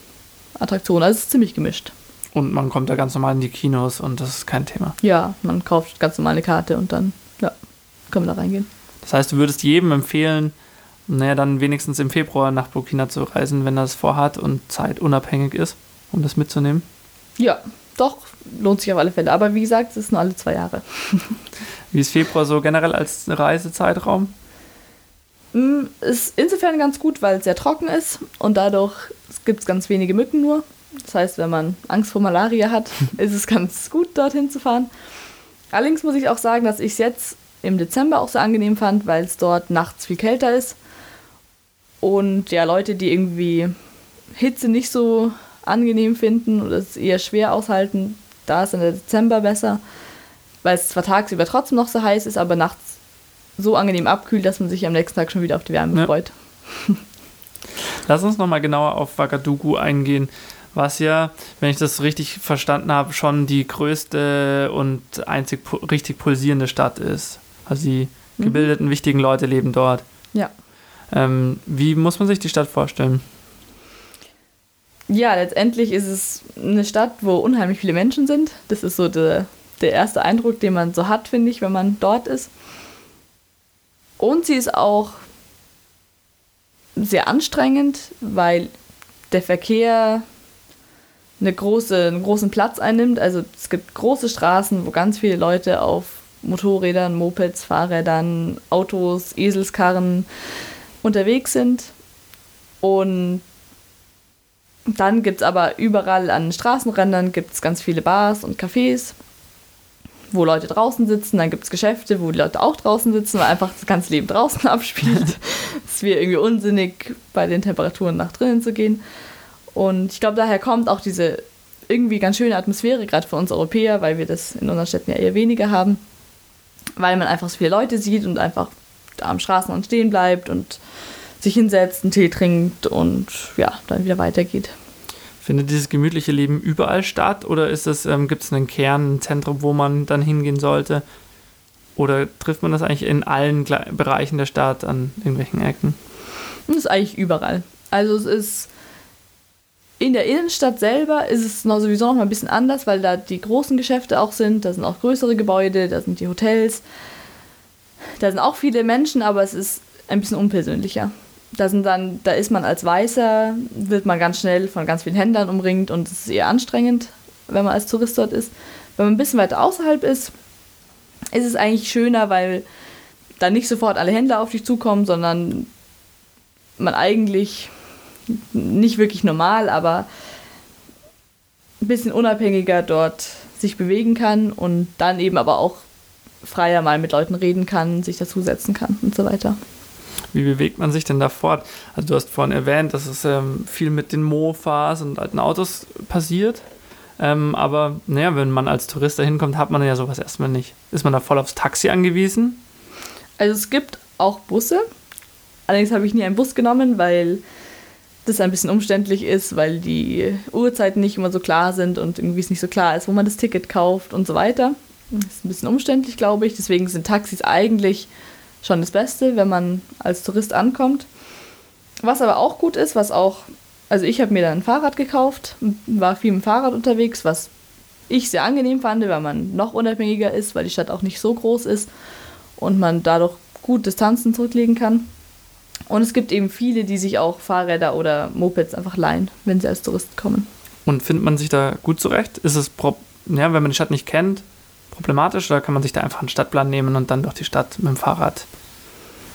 Attraktionen. Also es ist ziemlich gemischt. Und man kommt da ganz normal in die Kinos und das ist kein Thema. Ja, man kauft ganz normal eine Karte und dann ja, können wir da reingehen. Das heißt, du würdest jedem empfehlen, naja, dann wenigstens im Februar nach Burkina zu reisen, wenn er es vorhat und zeitunabhängig ist, um das mitzunehmen? Ja, doch, lohnt sich auf alle Fälle. Aber wie gesagt, es ist nur alle zwei Jahre. wie ist Februar so generell als Reisezeitraum? Mm, ist insofern ganz gut, weil es sehr trocken ist und dadurch gibt es ganz wenige Mücken nur. Das heißt, wenn man Angst vor Malaria hat, ist es ganz gut, dorthin zu fahren. Allerdings muss ich auch sagen, dass ich es jetzt im Dezember auch so angenehm fand, weil es dort nachts viel kälter ist. Und ja, Leute, die irgendwie Hitze nicht so angenehm finden oder es eher schwer aushalten, da ist dann der Dezember besser, weil es zwar tagsüber trotzdem noch so heiß ist, aber nachts so angenehm abkühlt, dass man sich am nächsten Tag schon wieder auf die Wärme ja. freut. Lass uns nochmal genauer auf Ouagadougou eingehen, was ja, wenn ich das richtig verstanden habe, schon die größte und einzig richtig pulsierende Stadt ist. Also die mhm. gebildeten, wichtigen Leute leben dort. Ja. Ähm, wie muss man sich die Stadt vorstellen? Ja, letztendlich ist es eine Stadt, wo unheimlich viele Menschen sind. Das ist so der, der erste Eindruck, den man so hat, finde ich, wenn man dort ist. Und sie ist auch sehr anstrengend, weil der Verkehr eine große, einen großen Platz einnimmt. Also es gibt große Straßen, wo ganz viele Leute auf Motorrädern, Mopeds, Fahrrädern, Autos, Eselskarren unterwegs sind. Und dann gibt es aber überall an Straßenrändern gibt's ganz viele Bars und Cafés, wo Leute draußen sitzen. Dann gibt es Geschäfte, wo die Leute auch draußen sitzen, weil einfach das ganze Leben draußen abspielt. es wäre irgendwie unsinnig, bei den Temperaturen nach drinnen zu gehen. Und ich glaube, daher kommt auch diese irgendwie ganz schöne Atmosphäre, gerade für uns Europäer, weil wir das in unseren Städten ja eher weniger haben. Weil man einfach so viele Leute sieht und einfach da am Straßenrand stehen bleibt und sich hinsetzt, einen Tee trinkt und ja, dann wieder weitergeht. Findet dieses gemütliche Leben überall statt oder ist es, ähm, gibt es einen Kern, ein Zentrum, wo man dann hingehen sollte? Oder trifft man das eigentlich in allen Bereichen der Stadt an irgendwelchen Ecken? Das ist eigentlich überall. Also es ist in der Innenstadt selber ist es noch sowieso noch mal ein bisschen anders, weil da die großen Geschäfte auch sind, da sind auch größere Gebäude, da sind die Hotels. Da sind auch viele Menschen, aber es ist ein bisschen unpersönlicher. Da, sind dann, da ist man als Weißer, wird man ganz schnell von ganz vielen Händlern umringt und es ist eher anstrengend, wenn man als Tourist dort ist. Wenn man ein bisschen weiter außerhalb ist, ist es eigentlich schöner, weil da nicht sofort alle Händler auf dich zukommen, sondern man eigentlich nicht wirklich normal, aber ein bisschen unabhängiger dort sich bewegen kann und dann eben aber auch freier mal mit Leuten reden kann, sich dazusetzen kann und so weiter. Wie bewegt man sich denn da fort? Also du hast vorhin erwähnt, dass es ähm, viel mit den Mofas und alten Autos passiert. Ähm, aber naja, wenn man als Tourist da hinkommt, hat man ja sowas erstmal nicht. Ist man da voll aufs Taxi angewiesen? Also es gibt auch Busse. Allerdings habe ich nie einen Bus genommen, weil das ein bisschen umständlich ist, weil die Uhrzeiten nicht immer so klar sind und irgendwie es nicht so klar ist, wo man das Ticket kauft und so weiter. Das ist ein bisschen umständlich, glaube ich. Deswegen sind Taxis eigentlich schon das Beste, wenn man als Tourist ankommt. Was aber auch gut ist, was auch, also ich habe mir dann ein Fahrrad gekauft, war viel mit dem Fahrrad unterwegs, was ich sehr angenehm fand, weil man noch unabhängiger ist, weil die Stadt auch nicht so groß ist und man dadurch gut Distanzen zurücklegen kann. Und es gibt eben viele, die sich auch Fahrräder oder Mopeds einfach leihen, wenn sie als Tourist kommen. Und findet man sich da gut zurecht? Ist es, ja, wenn man die Stadt nicht kennt, problematisch oder kann man sich da einfach einen Stadtplan nehmen und dann durch die Stadt mit dem Fahrrad?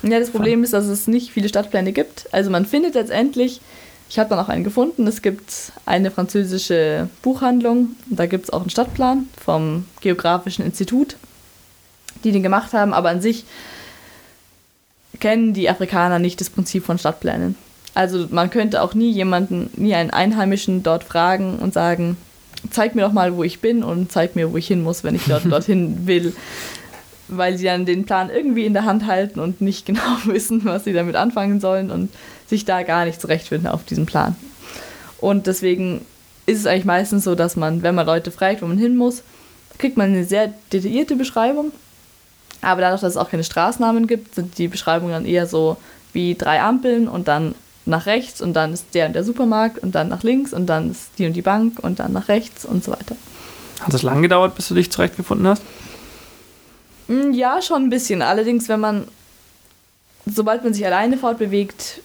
Ja, das Problem fahren? ist, dass es nicht viele Stadtpläne gibt. Also man findet letztendlich Ich habe dann auch einen gefunden. Es gibt eine französische Buchhandlung. Da gibt es auch einen Stadtplan vom Geografischen Institut, die den gemacht haben. Aber an sich kennen die Afrikaner nicht das Prinzip von Stadtplänen. Also man könnte auch nie jemanden, nie einen Einheimischen dort fragen und sagen, zeig mir doch mal, wo ich bin und zeig mir, wo ich hin muss, wenn ich dort dorthin will. Weil sie dann den Plan irgendwie in der Hand halten und nicht genau wissen, was sie damit anfangen sollen und sich da gar nicht zurechtfinden auf diesem Plan. Und deswegen ist es eigentlich meistens so, dass man, wenn man Leute fragt, wo man hin muss, kriegt man eine sehr detaillierte Beschreibung. Aber dadurch, dass es auch keine Straßennamen gibt, sind die Beschreibungen dann eher so wie drei Ampeln und dann nach rechts und dann ist der und der Supermarkt und dann nach links und dann ist die und die Bank und dann nach rechts und so weiter. Hat es lange gedauert, bis du dich zurechtgefunden hast? Mm, ja, schon ein bisschen. Allerdings, wenn man, sobald man sich alleine fortbewegt,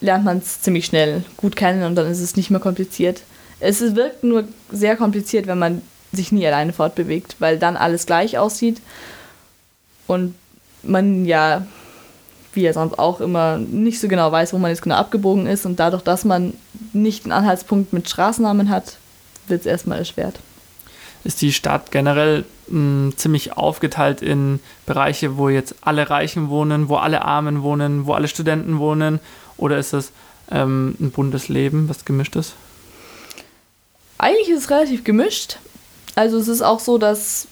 lernt man es ziemlich schnell gut kennen und dann ist es nicht mehr kompliziert. Es wirkt nur sehr kompliziert, wenn man sich nie alleine fortbewegt, weil dann alles gleich aussieht und man ja, wie ja sonst auch immer, nicht so genau weiß, wo man jetzt genau abgebogen ist und dadurch, dass man nicht einen Anhaltspunkt mit Straßennamen hat, wird es erstmal erschwert. Ist die Stadt generell mh, ziemlich aufgeteilt in Bereiche, wo jetzt alle Reichen wohnen, wo alle Armen wohnen, wo alle Studenten wohnen oder ist es ähm, ein buntes Leben, was gemischt ist? Eigentlich ist es relativ gemischt. Also es ist auch so, dass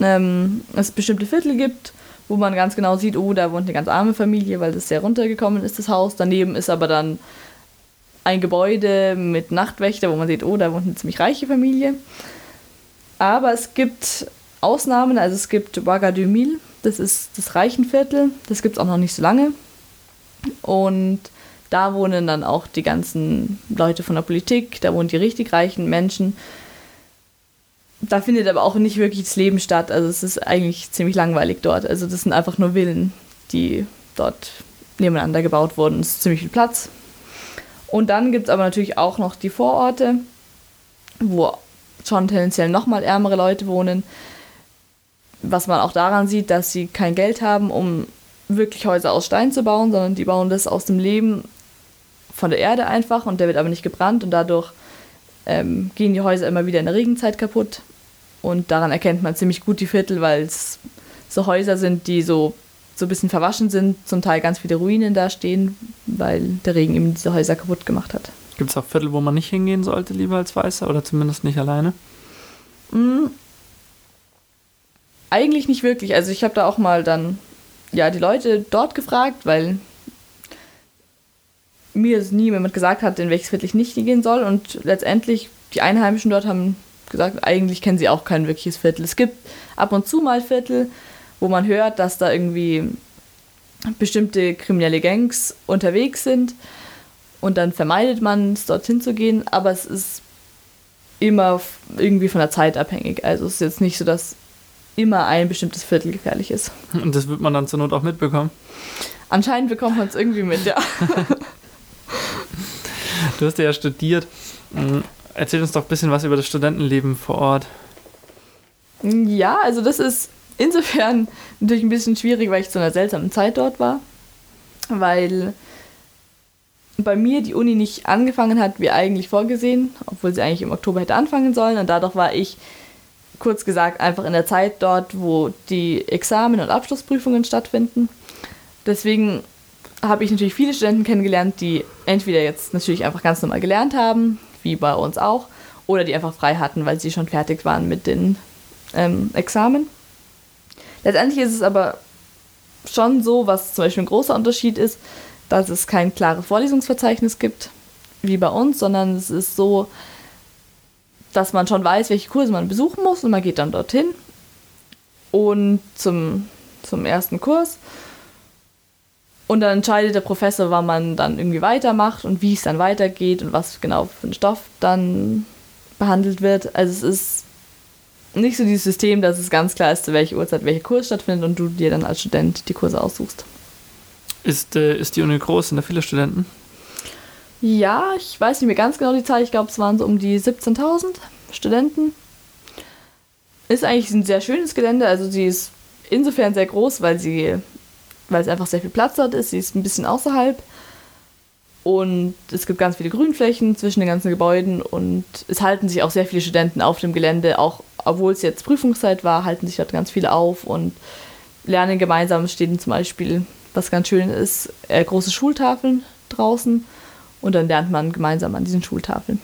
ähm, es bestimmte Viertel gibt, wo man ganz genau sieht, oh, da wohnt eine ganz arme Familie, weil das sehr runtergekommen ist, das Haus. Daneben ist aber dann ein Gebäude mit Nachtwächter, wo man sieht, oh, da wohnt eine ziemlich reiche Familie. Aber es gibt Ausnahmen, also es gibt Ouagadougou, das ist das Reichenviertel, das gibt es auch noch nicht so lange. Und da wohnen dann auch die ganzen Leute von der Politik, da wohnen die richtig reichen Menschen. Da findet aber auch nicht wirklich das Leben statt. Also es ist eigentlich ziemlich langweilig dort. Also das sind einfach nur Villen, die dort nebeneinander gebaut wurden. Es ist ziemlich viel Platz. Und dann gibt es aber natürlich auch noch die Vororte, wo schon tendenziell nochmal ärmere Leute wohnen. Was man auch daran sieht, dass sie kein Geld haben, um wirklich Häuser aus Stein zu bauen, sondern die bauen das aus dem Leben von der Erde einfach und der wird aber nicht gebrannt und dadurch ähm, gehen die Häuser immer wieder in der Regenzeit kaputt. Und daran erkennt man ziemlich gut die Viertel, weil es so Häuser sind, die so, so ein bisschen verwaschen sind, zum Teil ganz viele Ruinen da stehen, weil der Regen eben diese Häuser kaputt gemacht hat. Gibt es auch Viertel, wo man nicht hingehen sollte, lieber als Weißer oder zumindest nicht alleine? Mm, eigentlich nicht wirklich. Also ich habe da auch mal dann ja, die Leute dort gefragt, weil mir nie jemand gesagt hat, in welches Viertel ich nicht gehen soll. Und letztendlich, die Einheimischen dort haben gesagt, eigentlich kennen sie auch kein wirkliches Viertel. Es gibt ab und zu mal Viertel, wo man hört, dass da irgendwie bestimmte kriminelle Gangs unterwegs sind und dann vermeidet man es, dorthin zu gehen, aber es ist immer irgendwie von der Zeit abhängig. Also es ist jetzt nicht so, dass immer ein bestimmtes Viertel gefährlich ist. Und das wird man dann zur Not auch mitbekommen? Anscheinend bekommt man es irgendwie mit, ja. du hast ja studiert. Hm, erzähl uns doch ein bisschen was über das Studentenleben vor Ort. Ja, also das ist insofern natürlich ein bisschen schwierig, weil ich zu einer seltsamen Zeit dort war. Weil bei mir die Uni nicht angefangen hat, wie eigentlich vorgesehen, obwohl sie eigentlich im Oktober hätte anfangen sollen. Und dadurch war ich kurz gesagt einfach in der Zeit dort, wo die Examen und Abschlussprüfungen stattfinden. Deswegen habe ich natürlich viele Studenten kennengelernt, die entweder jetzt natürlich einfach ganz normal gelernt haben, wie bei uns auch, oder die einfach frei hatten, weil sie schon fertig waren mit den ähm, Examen. Letztendlich ist es aber schon so, was zum Beispiel ein großer Unterschied ist, dass es kein klares Vorlesungsverzeichnis gibt, wie bei uns, sondern es ist so, dass man schon weiß, welche Kurse man besuchen muss und man geht dann dorthin und zum, zum ersten Kurs. Und dann entscheidet der Professor, wann man dann irgendwie weitermacht und wie es dann weitergeht und was genau für ein Stoff dann behandelt wird. Also es ist nicht so dieses System, dass es ganz klar ist, zu welcher Uhrzeit welcher Kurs stattfindet und du dir dann als Student die Kurse aussuchst. Ist, äh, ist die Uni groß? Sind da viele Studenten? Ja, ich weiß nicht mehr ganz genau die Zahl. Ich glaube, es waren so um die 17.000 Studenten. Ist eigentlich ein sehr schönes Gelände. Also sie ist insofern sehr groß, weil sie, weil es einfach sehr viel Platz hat ist. Sie ist ein bisschen außerhalb. Und es gibt ganz viele Grünflächen zwischen den ganzen Gebäuden und es halten sich auch sehr viele Studenten auf dem Gelände. Auch obwohl es jetzt Prüfungszeit war, halten sich dort ganz viele auf und lernen gemeinsam. Es stehen zum Beispiel, was ganz schön ist, äh, große Schultafeln draußen und dann lernt man gemeinsam an diesen Schultafeln.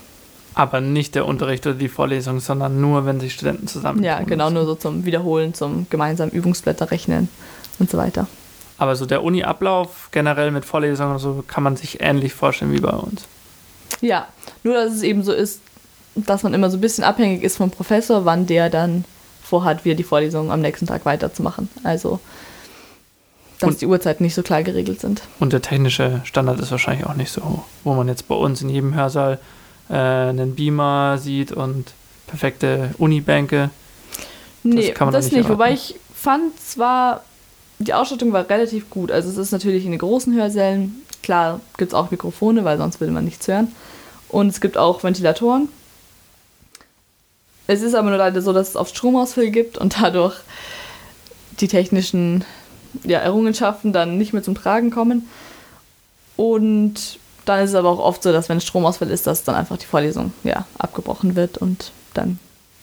Aber nicht der Unterricht oder die Vorlesung, sondern nur, wenn sich Studenten zusammen. Ja, genau, nur so zum Wiederholen, zum gemeinsamen Übungsblätter rechnen und so weiter. Aber so der Uni-Ablauf generell mit Vorlesungen und so kann man sich ähnlich vorstellen wie bei uns. Ja, nur dass es eben so ist, dass man immer so ein bisschen abhängig ist vom Professor, wann der dann vorhat, wieder die Vorlesung am nächsten Tag weiterzumachen. Also, dass und, die Uhrzeiten nicht so klar geregelt sind. Und der technische Standard ist wahrscheinlich auch nicht so hoch, wo man jetzt bei uns in jedem Hörsaal äh, einen Beamer sieht und perfekte Unibänke. Nee, das, das nicht. nicht Wobei ich fand zwar die Ausstattung war relativ gut. Also es ist natürlich in den großen Hörsälen, klar gibt es auch Mikrofone, weil sonst würde man nichts hören. Und es gibt auch Ventilatoren. Es ist aber nur leider so, dass es oft Stromausfälle gibt und dadurch die technischen ja, Errungenschaften dann nicht mehr zum Tragen kommen. Und dann ist es aber auch oft so, dass wenn Stromausfall ist, dass dann einfach die Vorlesung ja, abgebrochen wird und dann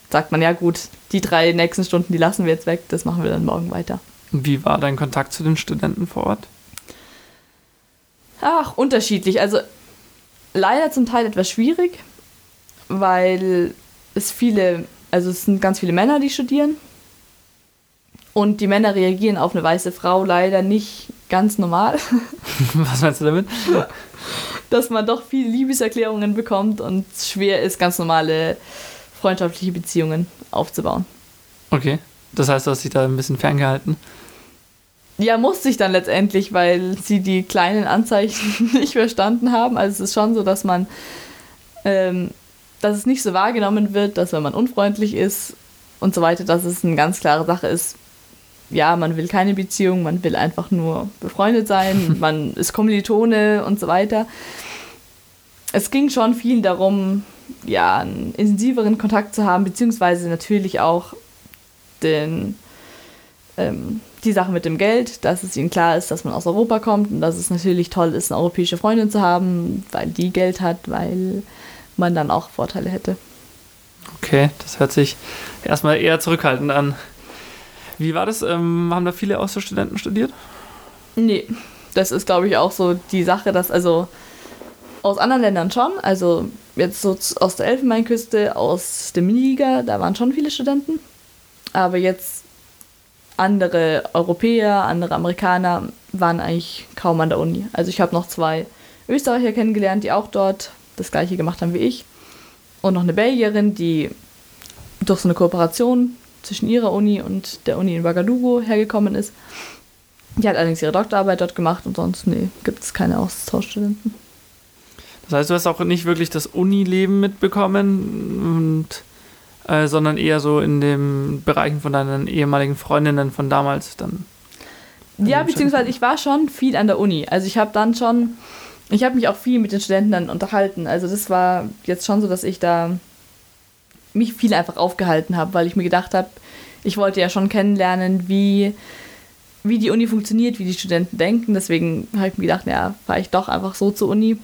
sagt man, ja gut, die drei nächsten Stunden, die lassen wir jetzt weg, das machen wir dann morgen weiter. Wie war dein Kontakt zu den Studenten vor Ort? Ach, unterschiedlich. Also leider zum Teil etwas schwierig, weil es viele, also es sind ganz viele Männer, die studieren. Und die Männer reagieren auf eine weiße Frau leider nicht ganz normal. Was meinst du damit? Dass man doch viele Liebeserklärungen bekommt und es schwer ist, ganz normale freundschaftliche Beziehungen aufzubauen. Okay. Das heißt, du hast dich da ein bisschen ferngehalten? Ja, musste ich dann letztendlich, weil sie die kleinen Anzeichen nicht verstanden haben. Also es ist schon so, dass man, ähm, dass es nicht so wahrgenommen wird, dass wenn man unfreundlich ist und so weiter, dass es eine ganz klare Sache ist. Ja, man will keine Beziehung, man will einfach nur befreundet sein, man ist Kommilitone und so weiter. Es ging schon viel darum, ja, einen intensiveren Kontakt zu haben, beziehungsweise natürlich auch den ähm, die Sache mit dem Geld, dass es ihnen klar ist, dass man aus Europa kommt und dass es natürlich toll ist, eine europäische Freundin zu haben, weil die Geld hat, weil man dann auch Vorteile hätte. Okay, das hört sich erstmal eher zurückhaltend an. Wie war das? Ähm, haben da viele Austauschstudenten studiert? Nee, das ist, glaube ich, auch so die Sache, dass also aus anderen Ländern schon, also jetzt so aus der Elfenbeinküste, aus dem Niger, da waren schon viele Studenten. Aber jetzt andere Europäer, andere Amerikaner waren eigentlich kaum an der Uni. Also ich habe noch zwei Österreicher kennengelernt, die auch dort das gleiche gemacht haben wie ich. Und noch eine Belgierin, die durch so eine Kooperation zwischen ihrer Uni und der Uni in Ouagadougou hergekommen ist. Die hat allerdings ihre Doktorarbeit dort gemacht und sonst, nee, gibt es keine Austauschstudenten. Das heißt, du hast auch nicht wirklich das Unileben mitbekommen und äh, sondern eher so in den Bereichen von deinen ehemaligen Freundinnen von damals dann. Ja, beziehungsweise ich war schon viel an der Uni. Also ich habe dann schon, ich habe mich auch viel mit den Studenten dann unterhalten. Also das war jetzt schon so, dass ich da mich viel einfach aufgehalten habe, weil ich mir gedacht habe, ich wollte ja schon kennenlernen, wie, wie die Uni funktioniert, wie die Studenten denken. Deswegen habe ich mir gedacht, ja, fahre ich doch einfach so zur Uni.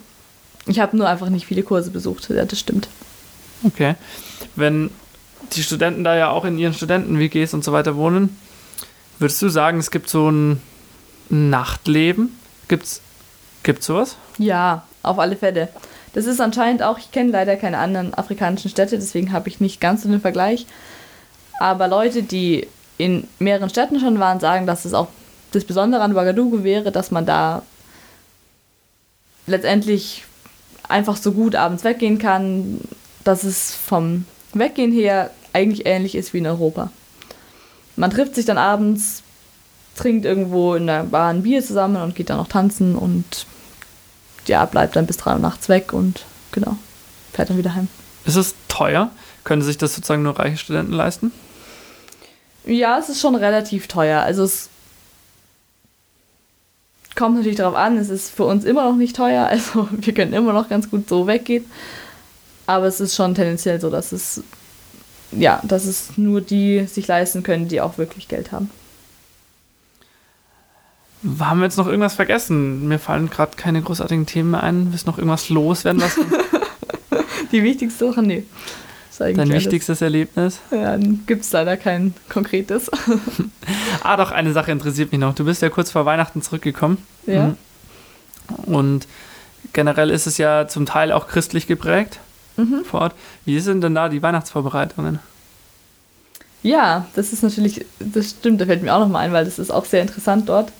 Ich habe nur einfach nicht viele Kurse besucht, ja, das stimmt. Okay. Wenn die Studenten da ja auch in ihren Studenten-WGs und so weiter wohnen. Würdest du sagen, es gibt so ein Nachtleben? Gibt's, gibt's sowas? Ja, auf alle Fälle. Das ist anscheinend auch, ich kenne leider keine anderen afrikanischen Städte, deswegen habe ich nicht ganz so den Vergleich. Aber Leute, die in mehreren Städten schon waren, sagen, dass es auch das Besondere an Ouagadougou wäre, dass man da letztendlich einfach so gut abends weggehen kann, dass es vom Weggehen her eigentlich ähnlich ist wie in Europa. Man trifft sich dann abends, trinkt irgendwo in der Bar ein Bier zusammen und geht dann noch tanzen und ja, bleibt dann bis drei Uhr nachts weg und genau, fährt dann wieder heim. Ist es teuer? Können sich das sozusagen nur reiche Studenten leisten? Ja, es ist schon relativ teuer. Also es kommt natürlich darauf an, es ist für uns immer noch nicht teuer, also wir können immer noch ganz gut so weggehen. Aber es ist schon tendenziell so, dass es ja, dass es nur die sich leisten können, die auch wirklich Geld haben. haben wir jetzt noch irgendwas vergessen? Mir fallen gerade keine großartigen Themen mehr ein. Willst noch irgendwas loswerden? Was Die wichtigste Sache, nee. Dein alles. wichtigstes Erlebnis? Ja, dann gibt es leider kein konkretes. ah, doch, eine Sache interessiert mich noch. Du bist ja kurz vor Weihnachten zurückgekommen. Ja. Mhm. Und generell ist es ja zum Teil auch christlich geprägt mhm. vor Ort. Wie sind denn da die Weihnachtsvorbereitungen? Ja, das ist natürlich, das stimmt, da fällt mir auch nochmal ein, weil das ist auch sehr interessant dort,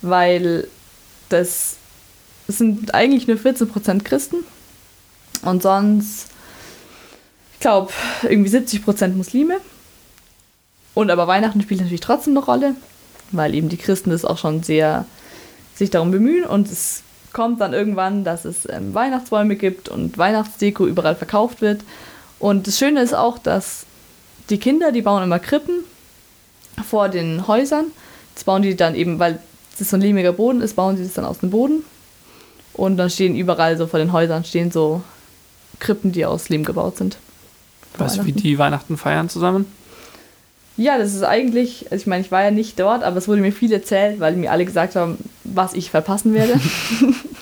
weil das, das sind eigentlich nur 14% Christen und sonst, ich glaube, irgendwie 70% Muslime. Und aber Weihnachten spielt natürlich trotzdem eine Rolle, weil eben die Christen das auch schon sehr sich darum bemühen und es kommt dann irgendwann, dass es ähm, Weihnachtsbäume gibt und Weihnachtsdeko überall verkauft wird. Und das Schöne ist auch, dass die Kinder, die bauen immer Krippen vor den Häusern. Das bauen die dann eben, weil das so ein lehmiger Boden ist, bauen sie das dann aus dem Boden. Und dann stehen überall so vor den Häusern stehen so Krippen, die aus Lehm gebaut sind. Weißt du, wie die Weihnachten feiern zusammen? Ja, das ist eigentlich, also ich meine, ich war ja nicht dort, aber es wurde mir viel erzählt, weil mir alle gesagt haben, was ich verpassen werde.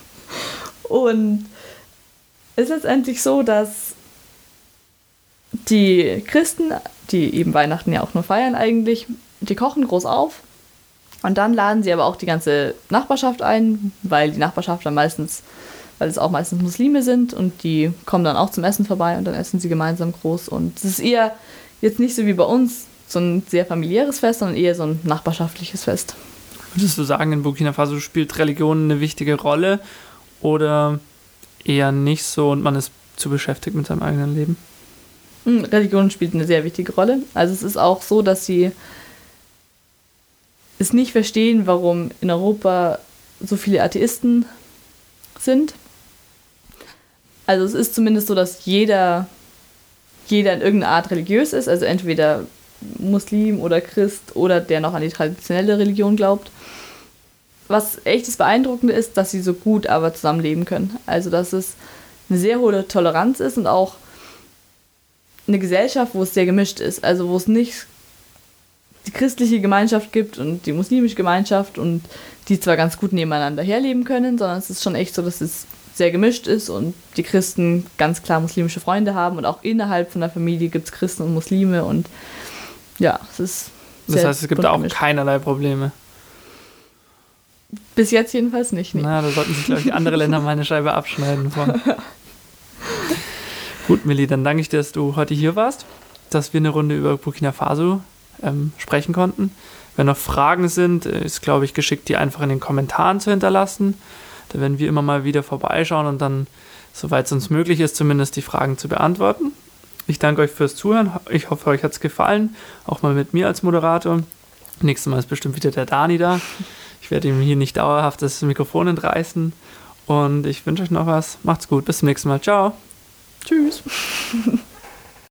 und es ist letztendlich so, dass die Christen, die eben Weihnachten ja auch nur feiern eigentlich, die kochen groß auf und dann laden sie aber auch die ganze Nachbarschaft ein, weil die Nachbarschaft dann meistens, weil es auch meistens Muslime sind und die kommen dann auch zum Essen vorbei und dann essen sie gemeinsam groß und es ist eher jetzt nicht so wie bei uns, so ein sehr familiäres Fest, sondern eher so ein nachbarschaftliches Fest. Würdest du sagen, in Burkina Faso spielt Religion eine wichtige Rolle oder eher nicht so und man ist zu beschäftigt mit seinem eigenen Leben? Hm, Religion spielt eine sehr wichtige Rolle. Also es ist auch so, dass sie es nicht verstehen, warum in Europa so viele Atheisten sind. Also es ist zumindest so, dass jeder, jeder in irgendeiner Art religiös ist, also entweder Muslim oder Christ oder der noch an die traditionelle Religion glaubt. Was echt das Beeindruckende ist, dass sie so gut aber zusammenleben können. Also, dass es eine sehr hohe Toleranz ist und auch eine Gesellschaft, wo es sehr gemischt ist. Also, wo es nicht die christliche Gemeinschaft gibt und die muslimische Gemeinschaft und die zwar ganz gut nebeneinander herleben können, sondern es ist schon echt so, dass es sehr gemischt ist und die Christen ganz klar muslimische Freunde haben und auch innerhalb von der Familie gibt es Christen und Muslime und ja, es ist. Das heißt, es gibt auch gemischt. keinerlei Probleme. Bis jetzt jedenfalls nicht. Nee. Na, da sollten sich, glaube ich, andere Länder mal eine Scheibe abschneiden von. Gut, Milli, dann danke ich dir, dass du heute hier warst, dass wir eine Runde über Burkina Faso ähm, sprechen konnten. Wenn noch Fragen sind, ist, glaube ich, geschickt, die einfach in den Kommentaren zu hinterlassen. Da werden wir immer mal wieder vorbeischauen und dann, soweit es uns möglich ist, zumindest die Fragen zu beantworten. Ich danke euch fürs Zuhören. Ich hoffe, euch hat es gefallen. Auch mal mit mir als Moderator. Nächstes Mal ist bestimmt wieder der Dani da. Ich werde ihm hier nicht dauerhaft das Mikrofon entreißen. Und ich wünsche euch noch was. Macht's gut. Bis zum nächsten Mal. Ciao. Tschüss.